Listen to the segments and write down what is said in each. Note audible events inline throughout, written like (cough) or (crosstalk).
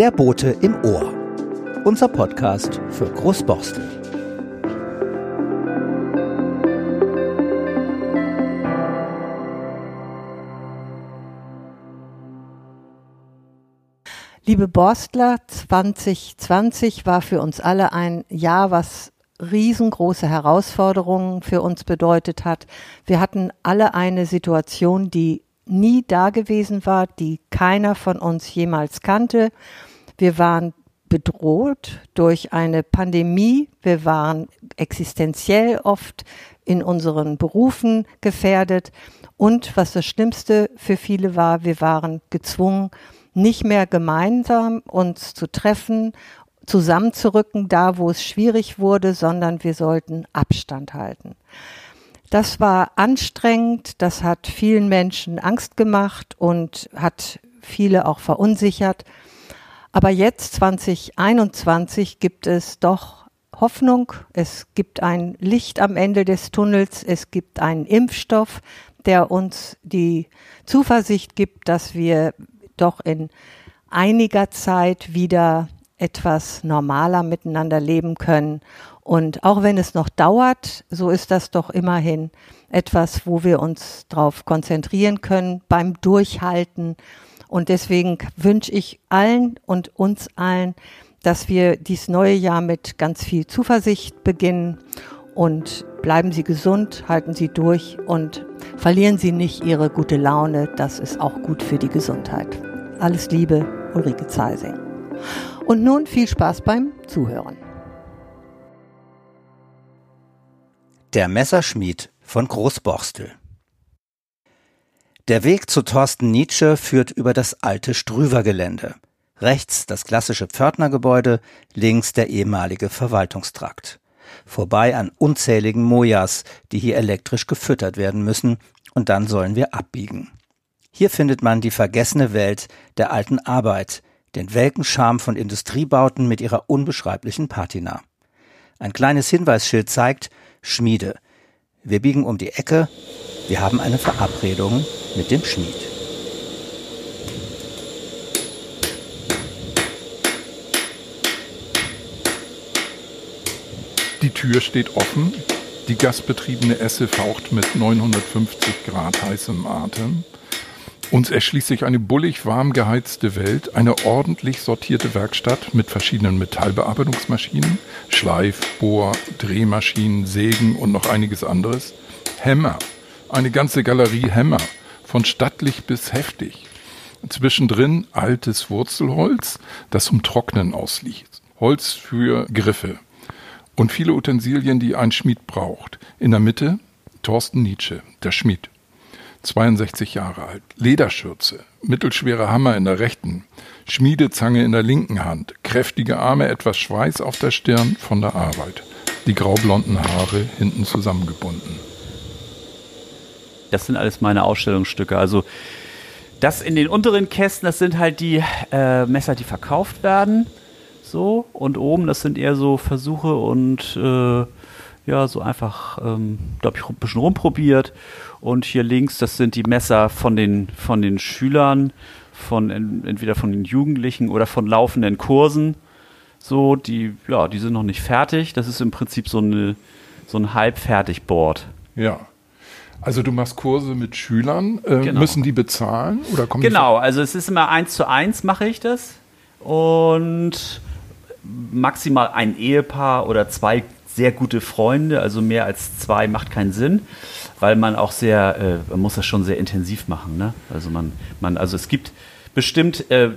Der Bote im Ohr. Unser Podcast für Großborstel. Liebe Borstler, 2020 war für uns alle ein Jahr, was riesengroße Herausforderungen für uns bedeutet hat. Wir hatten alle eine Situation, die nie da gewesen war, die keiner von uns jemals kannte. Wir waren bedroht durch eine Pandemie. Wir waren existenziell oft in unseren Berufen gefährdet. Und was das Schlimmste für viele war, wir waren gezwungen, nicht mehr gemeinsam uns zu treffen, zusammenzurücken, da wo es schwierig wurde, sondern wir sollten Abstand halten. Das war anstrengend, das hat vielen Menschen Angst gemacht und hat viele auch verunsichert. Aber jetzt 2021 gibt es doch Hoffnung, es gibt ein Licht am Ende des Tunnels, es gibt einen Impfstoff, der uns die Zuversicht gibt, dass wir doch in einiger Zeit wieder etwas normaler miteinander leben können. Und auch wenn es noch dauert, so ist das doch immerhin etwas, wo wir uns darauf konzentrieren können beim Durchhalten. Und deswegen wünsche ich allen und uns allen, dass wir dies neue Jahr mit ganz viel Zuversicht beginnen und bleiben Sie gesund, halten Sie durch und verlieren Sie nicht Ihre gute Laune. Das ist auch gut für die Gesundheit. Alles Liebe, Ulrike Zeising. Und nun viel Spaß beim Zuhören. Der Messerschmied von Großborstel. Der Weg zu Thorsten Nietzsche führt über das alte Strüver-Gelände. Rechts das klassische Pförtnergebäude, links der ehemalige Verwaltungstrakt. Vorbei an unzähligen Mojas, die hier elektrisch gefüttert werden müssen, und dann sollen wir abbiegen. Hier findet man die vergessene Welt der alten Arbeit, den welken Charme von Industriebauten mit ihrer unbeschreiblichen Patina. Ein kleines Hinweisschild zeigt, Schmiede. Wir biegen um die Ecke. Wir haben eine Verabredung mit dem Schmied. Die Tür steht offen. Die gasbetriebene Esse faucht mit 950 Grad heißem Atem. Uns erschließt sich eine bullig warm geheizte Welt, eine ordentlich sortierte Werkstatt mit verschiedenen Metallbearbeitungsmaschinen, Schleif-, Bohr-, Drehmaschinen, Sägen und noch einiges anderes. Hämmer, eine ganze Galerie Hämmer, von stattlich bis heftig. Zwischendrin altes Wurzelholz, das zum Trocknen ausliegt. Holz für Griffe. Und viele Utensilien, die ein Schmied braucht. In der Mitte Thorsten Nietzsche, der Schmied. 62 Jahre alt, Lederschürze, mittelschwerer Hammer in der rechten, Schmiedezange in der linken Hand, kräftige Arme, etwas Schweiß auf der Stirn von der Arbeit, die graublonden Haare hinten zusammengebunden. Das sind alles meine Ausstellungsstücke. Also das in den unteren Kästen, das sind halt die äh, Messer, die verkauft werden. So, und oben, das sind eher so Versuche und äh, ja, so einfach, ähm, da habe ich ein bisschen rumprobiert. Und hier links, das sind die Messer von den, von den Schülern, von entweder von den Jugendlichen oder von laufenden Kursen. So, die, ja, die sind noch nicht fertig. Das ist im Prinzip so, eine, so ein halbfertig Board. Ja. Also du machst Kurse mit Schülern, äh, genau. müssen die bezahlen oder kommen Genau, also es ist immer eins zu eins mache ich das und maximal ein Ehepaar oder zwei sehr gute Freunde, also mehr als zwei macht keinen Sinn, weil man auch sehr, äh, man muss das schon sehr intensiv machen. Ne? Also man, man, also es gibt bestimmt äh,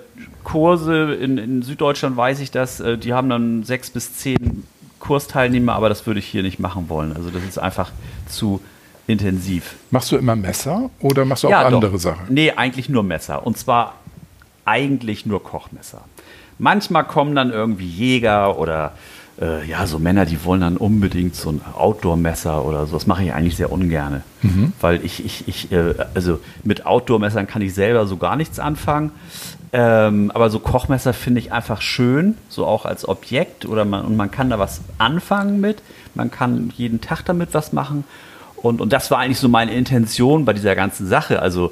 Kurse in, in, Süddeutschland, weiß ich das, äh, die haben dann sechs bis zehn Kursteilnehmer, aber das würde ich hier nicht machen wollen. Also das ist einfach zu intensiv. Machst du immer Messer oder machst du auch ja, andere doch. Sachen? Nee, eigentlich nur Messer. Und zwar eigentlich nur Kochmesser. Manchmal kommen dann irgendwie Jäger oder äh, ja, so Männer, die wollen dann unbedingt so ein Outdoor-Messer oder so. Das mache ich eigentlich sehr ungern. Mhm. Weil ich, ich, ich äh, also mit Outdoor-Messern kann ich selber so gar nichts anfangen. Ähm, aber so Kochmesser finde ich einfach schön, so auch als Objekt oder man, und man kann da was anfangen mit. Man kann jeden Tag damit was machen. Und, und das war eigentlich so meine Intention bei dieser ganzen Sache. Also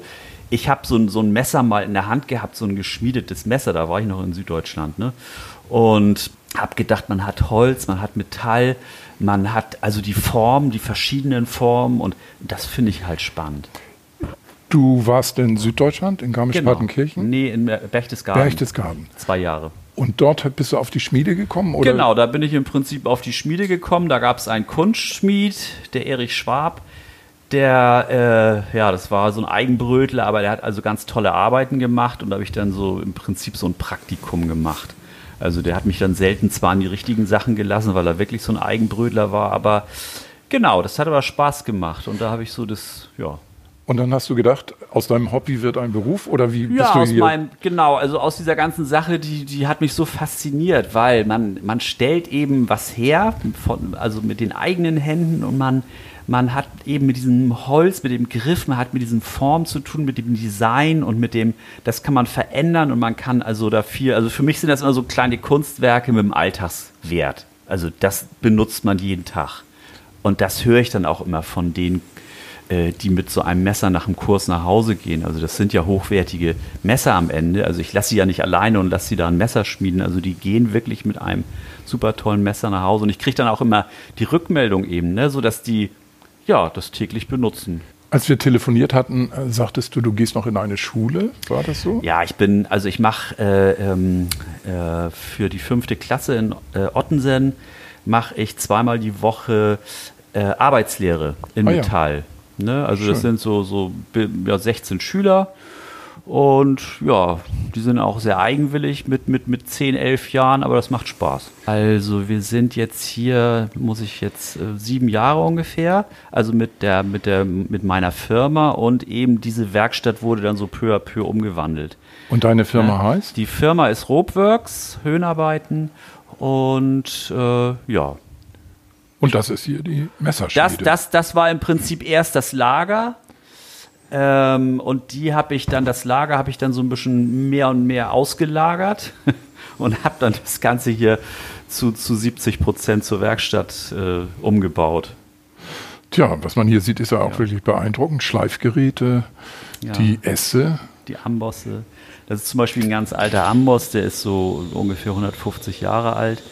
ich habe so, ein- so ein Messer mal in der Hand gehabt, so ein geschmiedetes Messer, da war ich noch in Süddeutschland, ne? Und habe gedacht, man hat Holz, man hat Metall, man hat also die Formen, die verschiedenen Formen und das finde ich halt spannend. Du warst in Süddeutschland, in Garmisch-Partenkirchen, Nee, in Berchtesgaden. Berchtesgaden. Zwei Jahre. Und dort bist du auf die Schmiede gekommen? Oder? Genau, da bin ich im Prinzip auf die Schmiede gekommen. Da gab es einen Kunstschmied, der Erich Schwab. Der, äh, ja, das war so ein Eigenbrötler, aber der hat also ganz tolle Arbeiten gemacht und da habe ich dann so im Prinzip so ein Praktikum gemacht. Also der hat mich dann selten zwar an die richtigen Sachen gelassen, weil er wirklich so ein Eigenbrötler war, aber genau, das hat aber Spaß gemacht. Und da habe ich so das, ja, Und dann hast du gedacht, aus deinem Hobby wird ein Beruf? Oder wie Ja, bist du aus hier? meinem, genau, also aus dieser ganzen Sache, die, die hat mich so fasziniert, weil man, man stellt eben was her, von, also mit den eigenen Händen und man, man hat eben mit diesem Holz, mit dem Griff, man hat mit diesen Formen zu tun, mit dem Design und mit dem, das kann man verändern und man kann also dafür, also für mich sind das immer so kleine Kunstwerke mit dem Alltagswert. Also das benutzt man jeden Tag. Und das höre ich dann auch immer von den äh, die mit so einem Messer nach dem Kurs nach Hause gehen. Also das sind ja hochwertige Messer am Ende. Also ich lasse sie ja nicht alleine und lasse sie da ein Messer schmieden. Also die gehen wirklich mit einem super tollen Messer nach Hause. Und ich kriege dann auch immer die Rückmeldung eben, ne, so dass die ja das täglich benutzen. Als wir telefoniert hatten, äh, sagtest du, du gehst noch in eine Schule. War das so? Ja, ich bin, also ich mache äh, ähm, äh, für die fünfte Klasse in äh, Ottensen mache ich zweimal die Woche äh, Arbeitslehre in Ah. Metall. Ne? Also das Schön. sind so, so ja, 16 Schüler und ja, die sind auch sehr eigenwillig mit, mit, mit 10, 11 Jahren, aber das macht Spaß. Also wir sind jetzt hier, muss ich jetzt äh, sieben Jahre ungefähr, also mit der, mit der, mit meiner Firma und eben diese Werkstatt wurde dann so peu à peu umgewandelt. Und deine Firma Ja. heißt? Die Firma ist Robworks, Höhenarbeiten und äh, ja, Und das ist hier die Messerschmiede. das, das, das war im Prinzip erst das Lager. Ähm, und die habe ich dann, das Lager habe ich dann so ein bisschen mehr und mehr ausgelagert (laughs) und habe dann das Ganze hier zu, zu 70 Prozent zur Werkstatt äh, umgebaut. Tja, was man hier sieht, ist ja auch Ja. wirklich beeindruckend. Schleifgeräte, Ja. die Esse. Die Ambosse. Das ist zum Beispiel ein ganz alter Amboss, der ist so ungefähr 150 Jahre alt.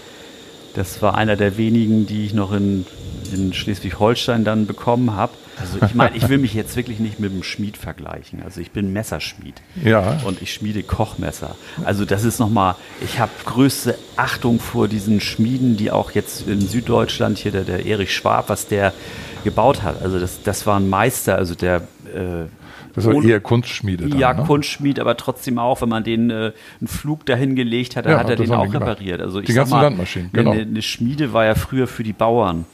Das war einer der wenigen, die ich noch in, in Schleswig-Holstein dann bekommen habe. Also ich meine, ich will mich jetzt wirklich nicht mit dem Schmied vergleichen. Also ich bin Messerschmied Ja. und ich schmiede Kochmesser. Also das ist nochmal, ich habe größte Achtung vor diesen Schmieden, die auch jetzt in Süddeutschland hier, der, der Erich Schwab, was der gebaut hat. Also das, das war ein Meister, also der äh, War ohne- eher Kunstschmiede. Dann, ja, ne? Kunstschmied, aber trotzdem auch, wenn man den äh, einen Flug dahin gelegt hat, dann Ja, hat er den auch die gemacht. repariert. Also ich Die ganzen mal, Landmaschinen, genau. Eine, eine Schmiede war ja früher für die Bauern.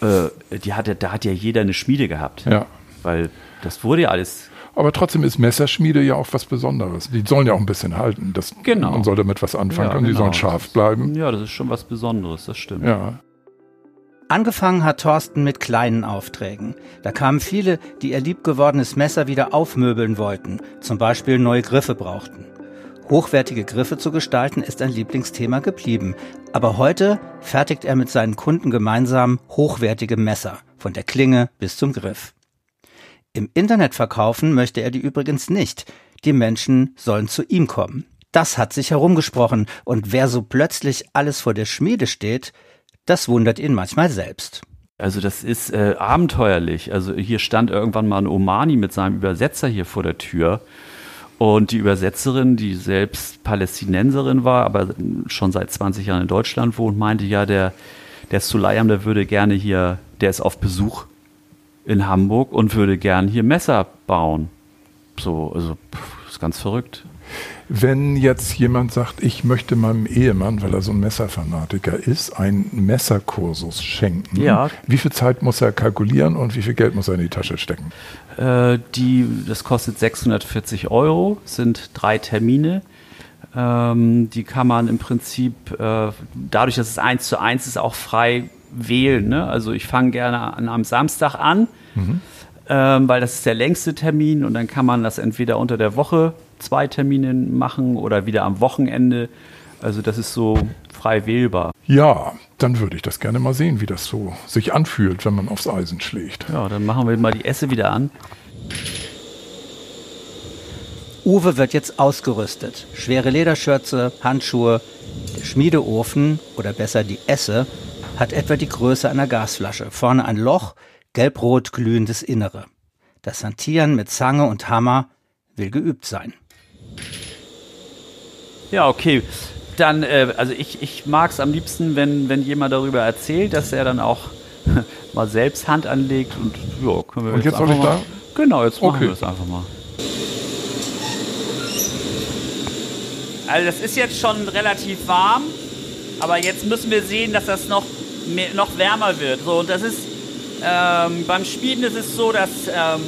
Äh, die hatte, da hat ja jeder eine Schmiede gehabt. Ja. Weil das wurde ja alles. Aber trotzdem ist Messerschmiede ja auch was Besonderes. Die sollen ja auch ein bisschen halten. Das, Genau. Man soll damit was anfangen Ja, können. Die genau. sollen scharf bleiben. Ja, das ist schon was Besonderes, das stimmt. Ja. Angefangen hat Thorsten mit kleinen Aufträgen. Da kamen viele, die ihr liebgewordenes Messer wieder aufmöbeln wollten, zum Beispiel neue Griffe brauchten. Hochwertige Griffe zu gestalten ist ein Lieblingsthema geblieben. Aber heute fertigt er mit seinen Kunden gemeinsam hochwertige Messer, von der Klinge bis zum Griff. Im Internet verkaufen möchte er die übrigens nicht. Die Menschen sollen zu ihm kommen. Das hat sich herumgesprochen, und wer so plötzlich alles vor der Schmiede steht, das wundert ihn manchmal selbst. Also das ist äh, abenteuerlich. Also hier stand irgendwann mal ein Omani mit seinem Übersetzer hier vor der Tür. Und die Übersetzerin, die selbst Palästinenserin war, aber schon seit 20 Jahren in Deutschland wohnt, meinte ja, der, der Sulayam, der würde gerne hier, der ist auf Besuch in Hamburg und würde gern hier Messer bauen. So, also, pff, ist ganz verrückt. Wenn jetzt jemand sagt, ich möchte meinem Ehemann, weil er so ein Messerfanatiker ist, einen Messerkursus schenken, Ja. wie viel Zeit muss er kalkulieren und wie viel Geld muss er in die Tasche stecken? Äh, die, das kostet 640 Euro, sind drei Termine. Ähm, die kann man im Prinzip, äh, dadurch, dass es eins zu eins ist, auch frei wählen. Ne? Also ich fange gerne an einem Samstag an, ähm, weil das ist der längste Termin und dann kann man das entweder unter der Woche zwei Termine machen oder wieder am Wochenende. Also das ist so frei wählbar. Ja, dann würde ich das gerne mal sehen, wie das so sich anfühlt, wenn man aufs Eisen schlägt. Ja, dann machen wir mal die Esse wieder an. Uwe wird jetzt ausgerüstet. Schwere Lederschürze, Handschuhe. Der Schmiedeofen, oder besser die Esse, hat etwa die Größe einer Gasflasche. Vorne ein Loch, gelbrot glühendes Innere. Das Hantieren mit Zange und Hammer will geübt sein. Ja, okay. Dann, äh, also ich, ich mag es am liebsten, wenn, wenn jemand darüber erzählt, dass er dann auch (laughs) mal selbst Hand anlegt und ja, können wir Und jetzt soll einfach ich mal, da? Genau, jetzt machen Okay. wir es einfach mal. Also das ist jetzt schon relativ warm, aber jetzt müssen wir sehen, dass das noch, mehr, noch wärmer wird. So, und das ist, ähm, beim Schmieden ist es so, dass ähm,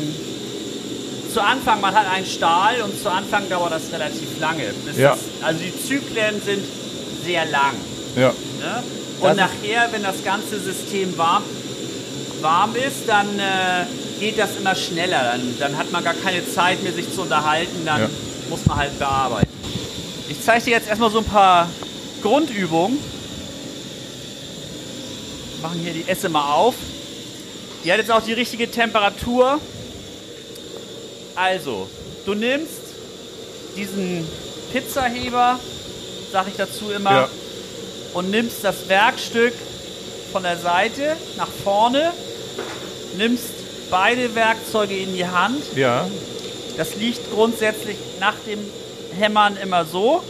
zu Anfang, man hat einen Stahl und zu Anfang dauert das relativ lange. Ja. das, also die Zyklen sind sehr lang. Ja. Ne? Und nachher, wenn das ganze System warm, warm ist, dann äh, geht das immer schneller. Dann, dann hat man gar keine Zeit mehr, sich zu unterhalten. Dann Ja. muss man halt bearbeiten. Ich zeige dir jetzt erstmal so ein paar Grundübungen. Machen hier die Esse mal auf. Die hat jetzt auch die richtige Temperatur. Also, du nimmst diesen Pizzaheber, sage ich dazu immer, Ja. und nimmst das Werkstück von der Seite nach vorne, nimmst beide Werkzeuge in die Hand. Ja. Das liegt grundsätzlich nach dem Hämmern immer so.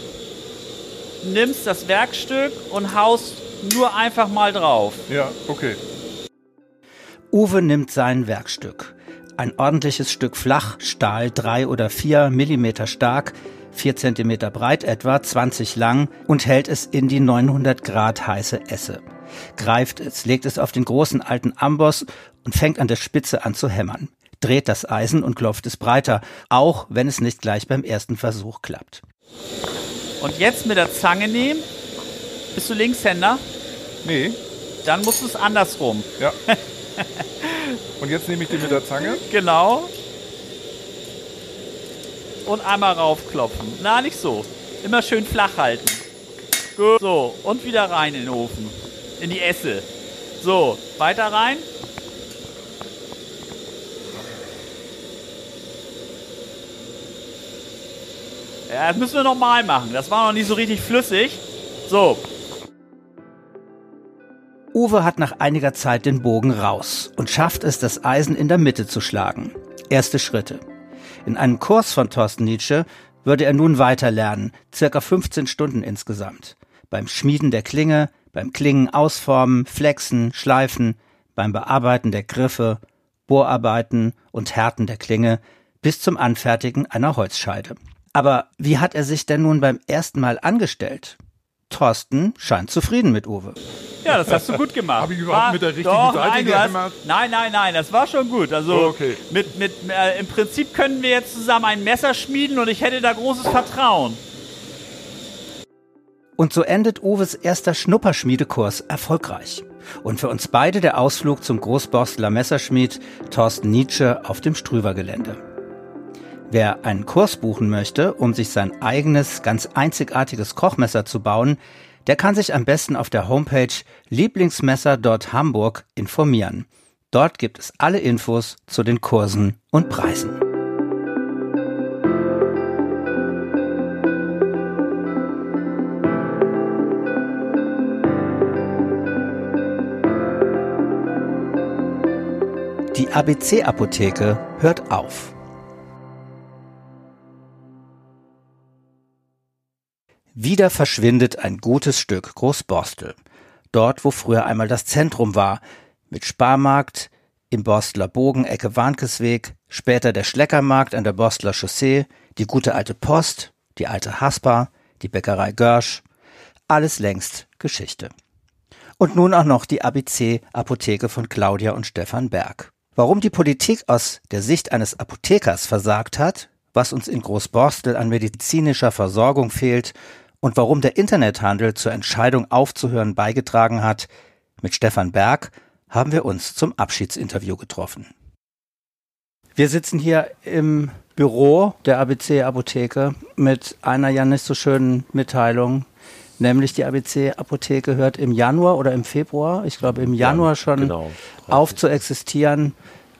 Nimmst das Werkstück und haust nur einfach mal drauf. Ja. Okay. Uwe nimmt sein Werkstück. Ein ordentliches Stück Flachstahl, drei oder vier Millimeter stark, vier Zentimeter breit etwa, 20 lang und hält es in die 900 Grad heiße Esse. Greift es, legt es auf den großen alten Amboss und fängt an der Spitze an zu hämmern. Dreht das Eisen und klopft es breiter, auch wenn es nicht gleich beim ersten Versuch klappt. Und jetzt mit der Zange nehmen. Bist du Linkshänder? Nee. Dann musst du es andersrum. Ja. (laughs) Und jetzt nehme ich den mit der Zange. Genau. Und einmal raufklopfen. Na, nicht so. Immer schön flach halten. Gut. So, und wieder rein in den Ofen. In die Esse. So, weiter rein. Ja, das müssen wir nochmal machen. Das war noch nicht so richtig flüssig. So, Uwe hat nach einiger Zeit den Bogen raus und schafft es, das Eisen in der Mitte zu schlagen. Erste Schritte. In einem Kurs von Thorsten Nietzsche würde er nun weiter lernen, circa 15 Stunden insgesamt. Beim Schmieden der Klinge, beim Klingen ausformen, flexen, schleifen, beim Bearbeiten der Griffe, Bohrarbeiten und Härten der Klinge bis zum Anfertigen einer Holzscheide. Aber wie hat er sich denn nun beim ersten Mal angestellt? Thorsten scheint zufrieden mit Uwe. Ja, das hast du gut gemacht. Hab ich überhaupt mit der richtigen doch, Seite nein, hast, nein, nein, nein, das war schon gut. Also Oh, okay. mit, mit, äh, im Prinzip können wir jetzt zusammen ein Messer schmieden und ich hätte da großes Vertrauen. Und so endet Uwes erster Schnupperschmiedekurs erfolgreich. Und für uns beide der Ausflug zum Großborstler Messerschmied Thorsten Nietzsche auf dem Strüver-Gelände. Wer einen Kurs buchen möchte, um sich sein eigenes, ganz einzigartiges Kochmesser zu bauen, der kann sich am besten auf der Homepage lieblingsmesser.hamburg informieren. Dort gibt es alle Infos zu den Kursen und Preisen. Die ABC-Apotheke hört auf. Wieder verschwindet ein gutes Stück Großborstel. Dort, wo früher einmal das Zentrum war, mit Sparmarkt, im Borstler Bogen, Ecke Warnkesweg, später der Schleckermarkt an der Borstler Chaussee, die gute alte Post, die alte Haspa, die Bäckerei Görsch, alles längst Geschichte. Und nun auch noch die ABC-Apotheke von Claudia und Stefan Berg. Warum die Politik aus der Sicht eines Apothekers versagt hat, was uns in Großborstel an medizinischer Versorgung fehlt und warum der Internethandel zur Entscheidung aufzuhören beigetragen hat, mit Stefan Berg haben wir uns zum Abschiedsinterview getroffen. Wir sitzen hier im Büro der ABC Apotheke mit einer ja nicht so schönen Mitteilung, nämlich die ABC Apotheke hört im Januar oder im Februar, ich glaube im Januar schon genau. auf zu existieren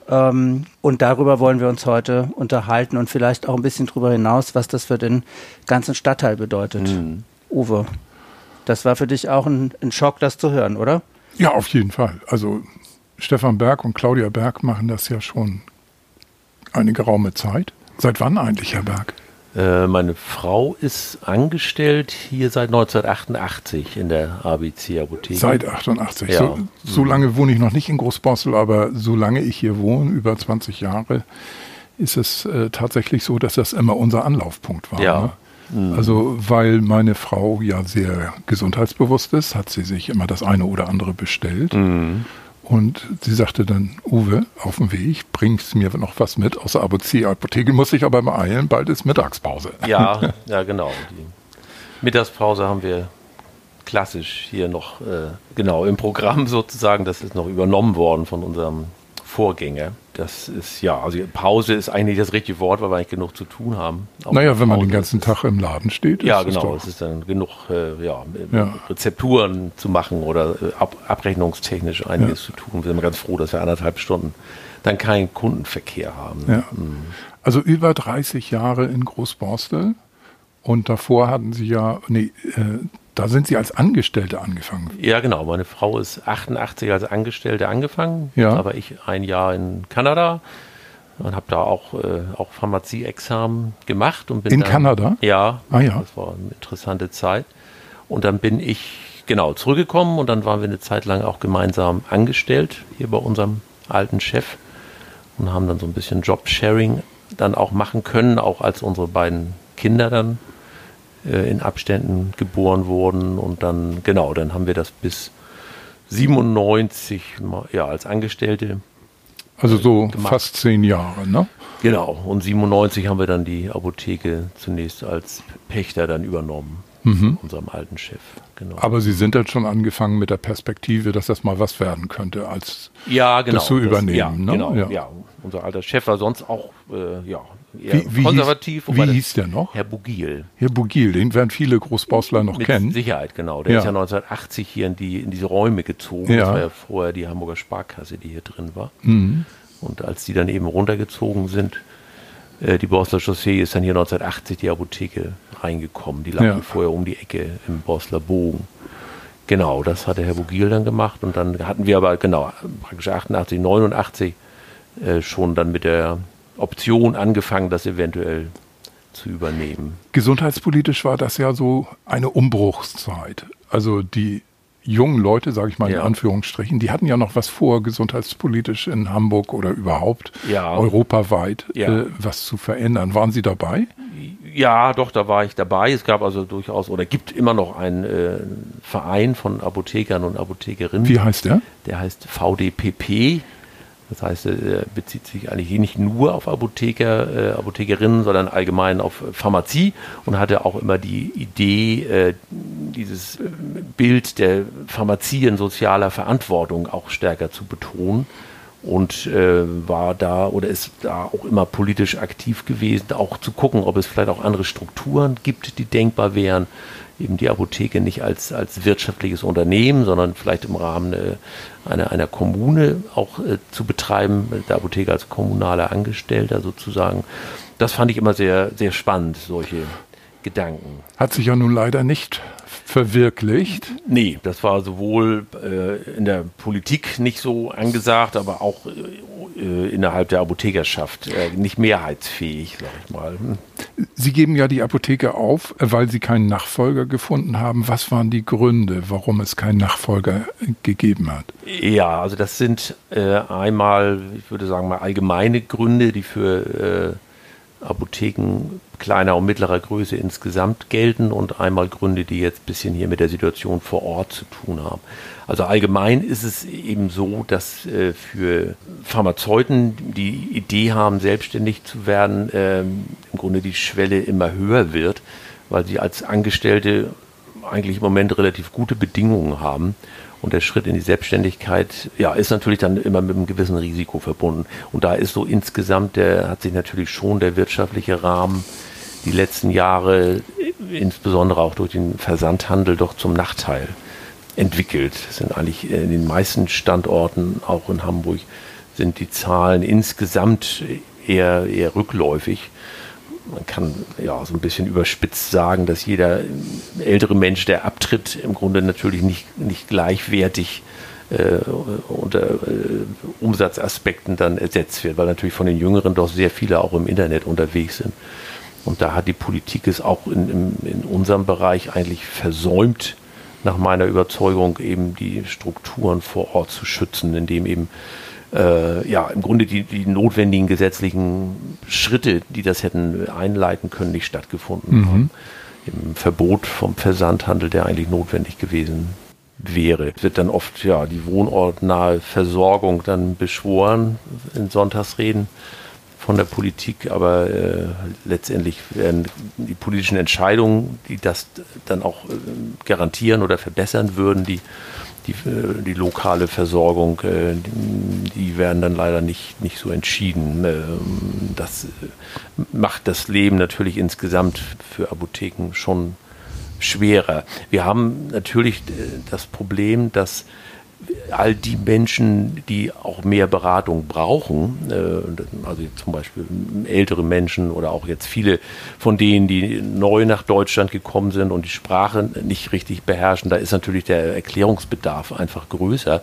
Ähm, und darüber wollen wir uns heute unterhalten und vielleicht auch ein bisschen darüber hinaus, was das für den ganzen Stadtteil bedeutet. Mhm. Uwe, das war für dich auch ein, ein Schock, das zu hören, oder? Ja, auf jeden Fall. Also Stefan Berg und Claudia Berg machen das ja schon eine geraume Zeit. Seit wann eigentlich, Herr Berg? Äh, meine Frau ist angestellt hier seit 1988 in der ABC Apotheke. Seit 88. Ja. So, so, lange wohne ich noch nicht in Großborstel, aber solange ich hier wohne, über 20 Jahre, ist es äh, tatsächlich so, dass das immer unser Anlaufpunkt war. Ja. Ne? Mhm. Also, weil meine Frau ja sehr gesundheitsbewusst ist, hat sie sich immer das eine oder andere bestellt. Mhm. Und sie sagte dann, Uwe, auf dem Weg, bringst mir noch was mit aus der Apotheke, muss ich aber beeilen, bald ist Mittagspause. (laughs) Ja, ja genau. Die Mittagspause haben wir klassisch hier noch, äh, genau, im Programm sozusagen, das ist noch übernommen worden von unserem Vorgänger. Das ist ja, also Pause ist eigentlich das richtige Wort, weil wir eigentlich genug zu tun haben. Auch naja, wenn man den ganzen Tag im Laden steht. Ja, genau. Es ist dann genug äh, ja, ja. Rezepturen zu machen oder äh, ab, abrechnungstechnisch einiges ja. zu tun. Wir sind ganz froh, dass wir anderthalb Stunden dann keinen Kundenverkehr haben. Ja. Mhm. Also über 30 Jahre in Großborstel und davor hatten Sie ja, nee, äh, da sind Sie als Angestellte angefangen. Ja, genau. Meine Frau ist 88 als Angestellte angefangen, ja. aber ich ein Jahr in Kanada und habe da auch, äh, auch Pharmazie-Examen gemacht. Und bin in dann, Kanada? Ja, ah, ja, das war eine interessante Zeit. Und dann bin ich genau zurückgekommen und dann waren wir eine Zeit lang auch gemeinsam angestellt hier bei unserem alten Chef und haben dann so ein bisschen Jobsharing dann auch machen können, auch als unsere beiden Kinder dann äh, in Abständen geboren wurden. Und dann, genau, dann haben wir das bis 97 ja, als Angestellte. Also so gemacht. fast zehn Jahre, ne? Genau. Und 97 haben wir dann die Apotheke zunächst als Pächter dann übernommen. Mhm. unserem alten Chef. Genau. Aber Sie sind dann schon angefangen mit der Perspektive, dass das mal was werden könnte, als ja, genau, das zu übernehmen. Das, ja, ne? genau, ja. ja. Unser alter Chef war sonst auch äh, ja, wie, wie konservativ. Hieß, wie hieß der noch? Herr Bugil. Herr Bugil, den werden viele Großbaustler noch Mit kennen. Sicherheit, genau. Der ja. ist ja 1980 hier in, die, in diese Räume gezogen. Ja. Das war ja vorher die Hamburger Sparkasse, die hier drin war. Mhm. Und als die dann eben runtergezogen sind, äh, die Borstler Chaussee ist dann hier 1980 die Apotheke reingekommen. Die lag ja. vorher um die Ecke im Borstler Bogen. Genau, das hatte Herr Bugil dann gemacht. Und dann hatten wir aber, genau, praktisch 88, 89 äh, schon dann mit der Option angefangen, das eventuell zu übernehmen. Gesundheitspolitisch war das ja so eine Umbruchszeit. Also die jungen Leute, sage ich mal in ja. Anführungsstrichen, die hatten ja noch was vor, gesundheitspolitisch in Hamburg oder überhaupt ja. europaweit ja. Äh, was zu verändern. Waren Sie dabei? Ja, doch, da war ich dabei. Es gab also durchaus oder gibt immer noch einen äh, Verein von Apothekern und Apothekerinnen. Wie heißt der? Der heißt VDPP, das heißt, er bezieht sich eigentlich nicht nur auf Apotheker, äh, Apothekerinnen, sondern allgemein auf Pharmazie und hatte auch immer die Idee, äh, dieses Bild der Pharmazie in sozialer Verantwortung auch stärker zu betonen und äh, war da oder ist da auch immer politisch aktiv gewesen, auch zu gucken, ob es vielleicht auch andere Strukturen gibt, die denkbar wären eben die Apotheke nicht als, als wirtschaftliches Unternehmen, sondern vielleicht im Rahmen äh, einer, einer Kommune auch äh, zu betreiben, der Apotheke als kommunaler Angestellter sozusagen. Das fand ich immer sehr, sehr spannend, solche Gedanken. Hat sich ja nun leider nicht verwirklicht? Nee, das war sowohl äh, in der Politik nicht so angesagt, aber auch äh, innerhalb der Apothekerschaft äh, nicht mehrheitsfähig, sag ich mal. Hm. Sie geben ja die Apotheke auf, weil Sie keinen Nachfolger gefunden haben. Was waren die Gründe, warum es keinen Nachfolger gegeben hat? Ja, also das sind äh, einmal, ich würde sagen mal allgemeine Gründe, die für äh, Apotheken kleiner und mittlerer Größe insgesamt gelten und einmal Gründe, die jetzt ein bisschen hier mit der Situation vor Ort zu tun haben. Also allgemein ist es eben so, dass äh, für Pharmazeuten, die Idee haben, selbstständig zu werden, äh, im Grunde die Schwelle immer höher wird, weil sie als Angestellte eigentlich im Moment relativ gute Bedingungen haben. Und der Schritt in die Selbstständigkeit, ja, ist natürlich dann immer mit einem gewissen Risiko verbunden. Und da ist so insgesamt, der hat sich natürlich schon der wirtschaftliche Rahmen die letzten Jahre, insbesondere auch durch den Versandhandel, doch zum Nachteil entwickelt. Es sind eigentlich in den meisten Standorten, auch in Hamburg, sind die Zahlen insgesamt eher, eher rückläufig. Man kann ja so ein bisschen überspitzt sagen, dass jeder ältere Mensch, der abtritt, im Grunde natürlich nicht, nicht gleichwertig äh, unter äh, Umsatzaspekten dann ersetzt wird, weil natürlich von den Jüngeren doch sehr viele auch im Internet unterwegs sind. Und da hat die Politik es auch in, in, in unserem Bereich eigentlich versäumt, nach meiner Überzeugung eben die Strukturen vor Ort zu schützen, indem eben äh, ja im Grunde die, die notwendigen gesetzlichen Schritte, die das hätten einleiten können, nicht stattgefunden mhm. haben. Im Verbot vom Versandhandel, der eigentlich notwendig gewesen wäre. Es wird dann oft ja die wohnortnahe Versorgung dann beschworen in Sonntagsreden von der Politik, aber äh, letztendlich werden die politischen Entscheidungen, die das dann auch äh, garantieren oder verbessern würden, die, die, äh, die lokale Versorgung, äh, die, werden dann leider nicht, nicht so entschieden. Ähm, das macht das Leben natürlich insgesamt für Apotheken schon schwerer. Wir haben natürlich äh, das Problem, dass all die Menschen, die auch mehr Beratung brauchen, äh, also zum Beispiel ältere Menschen oder auch jetzt viele von denen, die neu nach Deutschland gekommen sind und die Sprache nicht richtig beherrschen, da ist natürlich der Erklärungsbedarf einfach größer.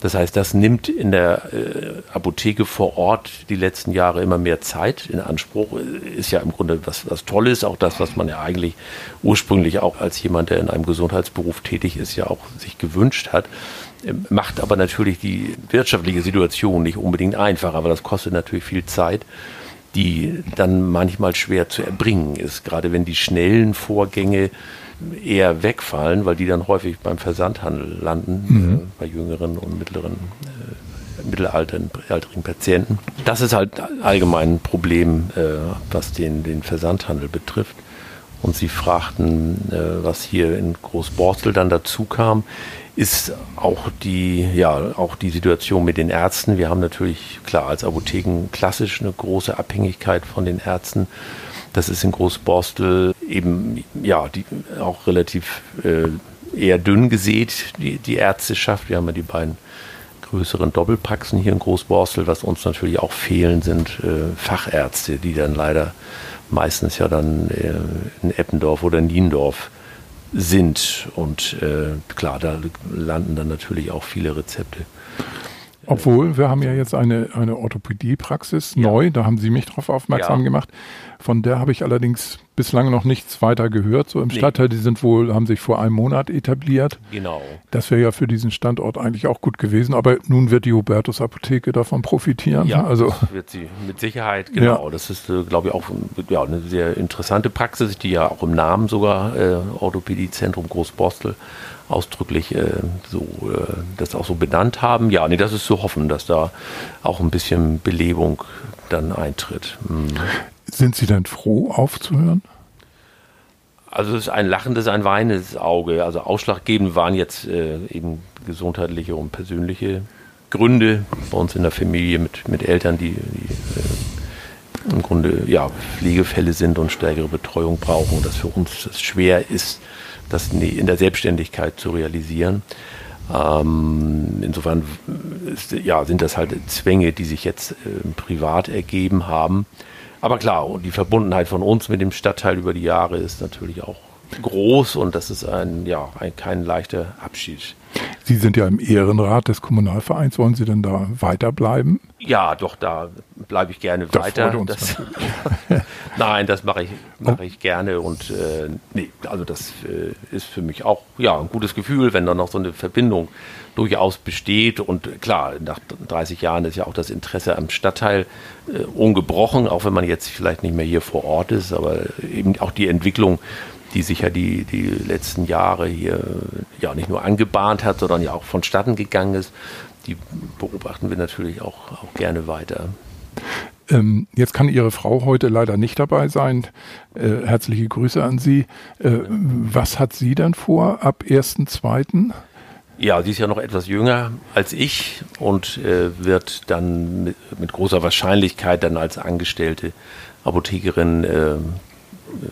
Das heißt, das nimmt in der äh, Apotheke vor Ort die letzten Jahre immer mehr Zeit in Anspruch. Ist ja im Grunde was, was Tolles, auch das, was man ja eigentlich ursprünglich auch als jemand, der in einem Gesundheitsberuf tätig ist, ja auch sich gewünscht hat. Macht aber natürlich die wirtschaftliche Situation nicht unbedingt einfacher, aber das kostet natürlich viel Zeit, die dann manchmal schwer zu erbringen ist. Gerade wenn die schnellen Vorgänge eher wegfallen, weil die dann häufig beim Versandhandel landen, mhm. äh, bei jüngeren und mittleren, äh, mittelalteren Patienten. Das ist halt allgemein ein Problem, äh, was den, den Versandhandel betrifft. Und Sie fragten, äh, was hier in Großborstel dann dazu kam, ist auch die, ja, auch die Situation mit den Ärzten. Wir haben natürlich, klar, als Apotheken klassisch eine große Abhängigkeit von den Ärzten. Das ist in Großborstel eben ja die auch relativ äh, eher dünn gesät, die, die Ärzteschaft. Wir haben ja die beiden größeren Doppelpraxen hier in Großborstel. Was uns natürlich auch fehlen, sind äh, Fachärzte, die dann leider meistens ja dann äh, in Eppendorf oder Niendorf sind. Und äh, klar, da landen dann natürlich auch viele Rezepte. Obwohl, wir haben ja jetzt eine, eine Orthopädiepraxis ja. neu, da haben Sie mich darauf aufmerksam ja. gemacht. Von der habe ich allerdings bislang noch nichts weiter gehört. So im nee. Stadtteil, die sind wohl, haben sich vor einem Monat etabliert. Genau. Das wäre ja für diesen Standort eigentlich auch gut gewesen. Aber nun wird die Hubertus Apotheke davon profitieren. Ja, also wird sie mit Sicherheit, genau. Ja. Das ist, äh, glaube ich, auch ja, eine sehr interessante Praxis, die ja auch im Namen sogar äh, Orthopädiezentrum Großborstel ausdrücklich äh, so äh, das auch so benannt haben. Ja, nee, das ist zu hoffen, dass da auch ein bisschen Belebung dann eintritt. Mhm. Sind Sie denn froh aufzuhören? Also es ist ein lachendes, ein weinendes Auge. Also ausschlaggebend waren jetzt äh, eben gesundheitliche und persönliche Gründe bei uns in der Familie mit, mit Eltern, die, die äh, im Grunde ja, Pflegefälle sind und stärkere Betreuung brauchen dass für uns das schwer ist, das in der Selbstständigkeit zu realisieren. Ähm, insofern ist, ja, sind das halt Zwänge, die sich jetzt äh, privat ergeben haben. Aber klar, und die Verbundenheit von uns mit dem Stadtteil über die Jahre ist natürlich auch groß und das ist ein, ja, ein, kein leichter Abschied. Sie sind ja im Ehrenrat des Kommunalvereins. Wollen Sie denn da weiterbleiben? Ja, doch, da bleibe ich gerne das weiter. Das, (laughs) Nein, das mache ich, mache ich gerne und äh, nee, also das äh, ist für mich auch ja, ein gutes Gefühl, wenn da noch so eine Verbindung durchaus besteht. Und klar, nach 30 Jahren ist ja auch das Interesse am Stadtteil äh, ungebrochen, auch wenn man jetzt vielleicht nicht mehr hier vor Ort ist, aber eben auch die Entwicklung die sich ja die, die letzten Jahre hier ja nicht nur angebahnt hat, sondern ja auch vonstatten gegangen ist, die beobachten wir natürlich auch, auch gerne weiter. Ähm, jetzt kann Ihre Frau heute leider nicht dabei sein. Äh, herzliche Grüße an Sie. Äh, was hat sie dann vor ab 1.2.? Ja, sie ist ja noch etwas jünger als ich und äh, wird dann mit, mit, großer Wahrscheinlichkeit dann als Angestellte Apothekerin äh,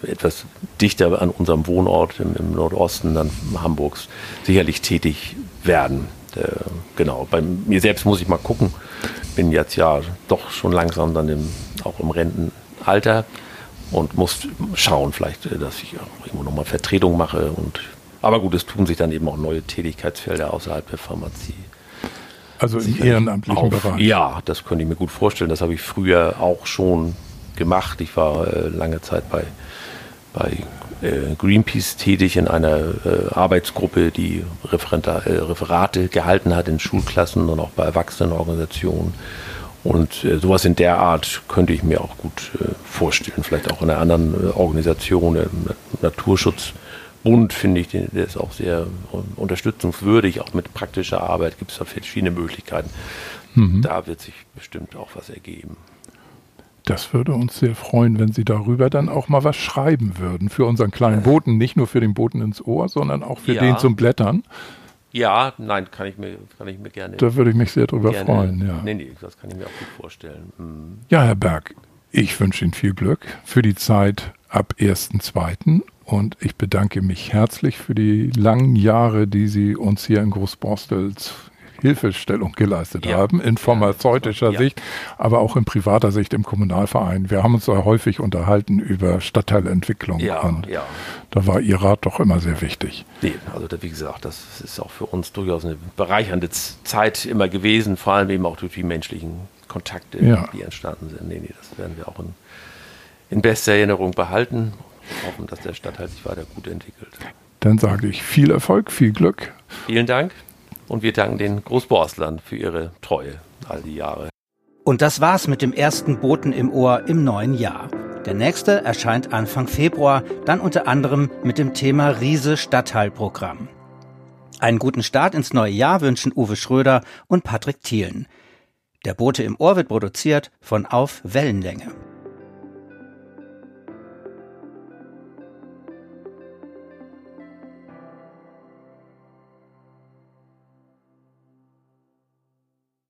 etwas dichter an unserem Wohnort im, im Nordosten dann Hamburgs sicherlich tätig werden. Äh, genau, bei mir selbst muss ich mal gucken, bin jetzt ja doch schon langsam dann im, auch im Rentenalter und muss schauen vielleicht, äh, dass ich auch irgendwo nochmal Vertretung mache. Und, aber gut, es tun sich dann eben auch neue Tätigkeitsfelder außerhalb der Pharmazie. Also im ehrenamtlichen auf, Bereich. Ja, das könnte ich mir gut vorstellen. Das habe ich früher auch schon gemacht. Ich war äh, lange Zeit bei, bei äh, Greenpeace tätig in einer äh, Arbeitsgruppe, die Referenta äh, Referate gehalten hat in Schulklassen und auch bei Erwachsenenorganisationen. Und sowas in der Art könnte ich mir auch gut vorstellen. Vielleicht auch in einer anderen Organisation, im Naturschutzbund, finde ich, der ist auch sehr unterstützungswürdig. Auch mit praktischer Arbeit gibt es da verschiedene Möglichkeiten. Mhm. Da wird sich bestimmt auch was ergeben. Das würde uns sehr freuen, wenn Sie darüber dann auch mal was schreiben würden für unseren kleinen Boten, nicht nur für den Boten ins Ohr, sondern auch für ja. den zum Blättern. Ja, nein, kann ich mir, kann ich mir gerne. Da würde ich mich sehr drüber gerne, freuen, ja. Nee, nee, das kann ich mir auch gut vorstellen. Mhm. Ja, Herr Berg, ich wünsche Ihnen viel Glück für die Zeit ab 1.2. Und ich bedanke mich herzlich für die langen Jahre, die Sie uns hier in Großborstels Hilfestellung geleistet ja. haben, in pharmazeutischer ja. Sicht, aber auch in privater Sicht im Kommunalverein. Wir haben uns da häufig unterhalten über Stadtteilentwicklung ja, und ja. da war Ihr Rat doch immer sehr wichtig. Nee, also wie gesagt, das ist auch für uns durchaus eine bereichernde Zeit immer gewesen, vor allem eben auch durch die menschlichen Kontakte, die entstanden sind. Nee, nee, das werden wir auch in, in bester Erinnerung behalten. Hoffen, dass der Stadtteil sich weiter gut entwickelt. Dann sage ich viel Erfolg, viel Glück. Vielen Dank. Und wir danken den Großborstlern für ihre Treue all die Jahre. Und das war's mit dem ersten Boten im Ohr im neuen Jahr. Der nächste erscheint Anfang Februar, dann unter anderem mit dem Thema Riese Stadtteilprogramm. Einen guten Start ins neue Jahr wünschen Uwe Schröder und Patrick Thielen. Der Bote im Ohr wird produziert von Auf Wellenlänge.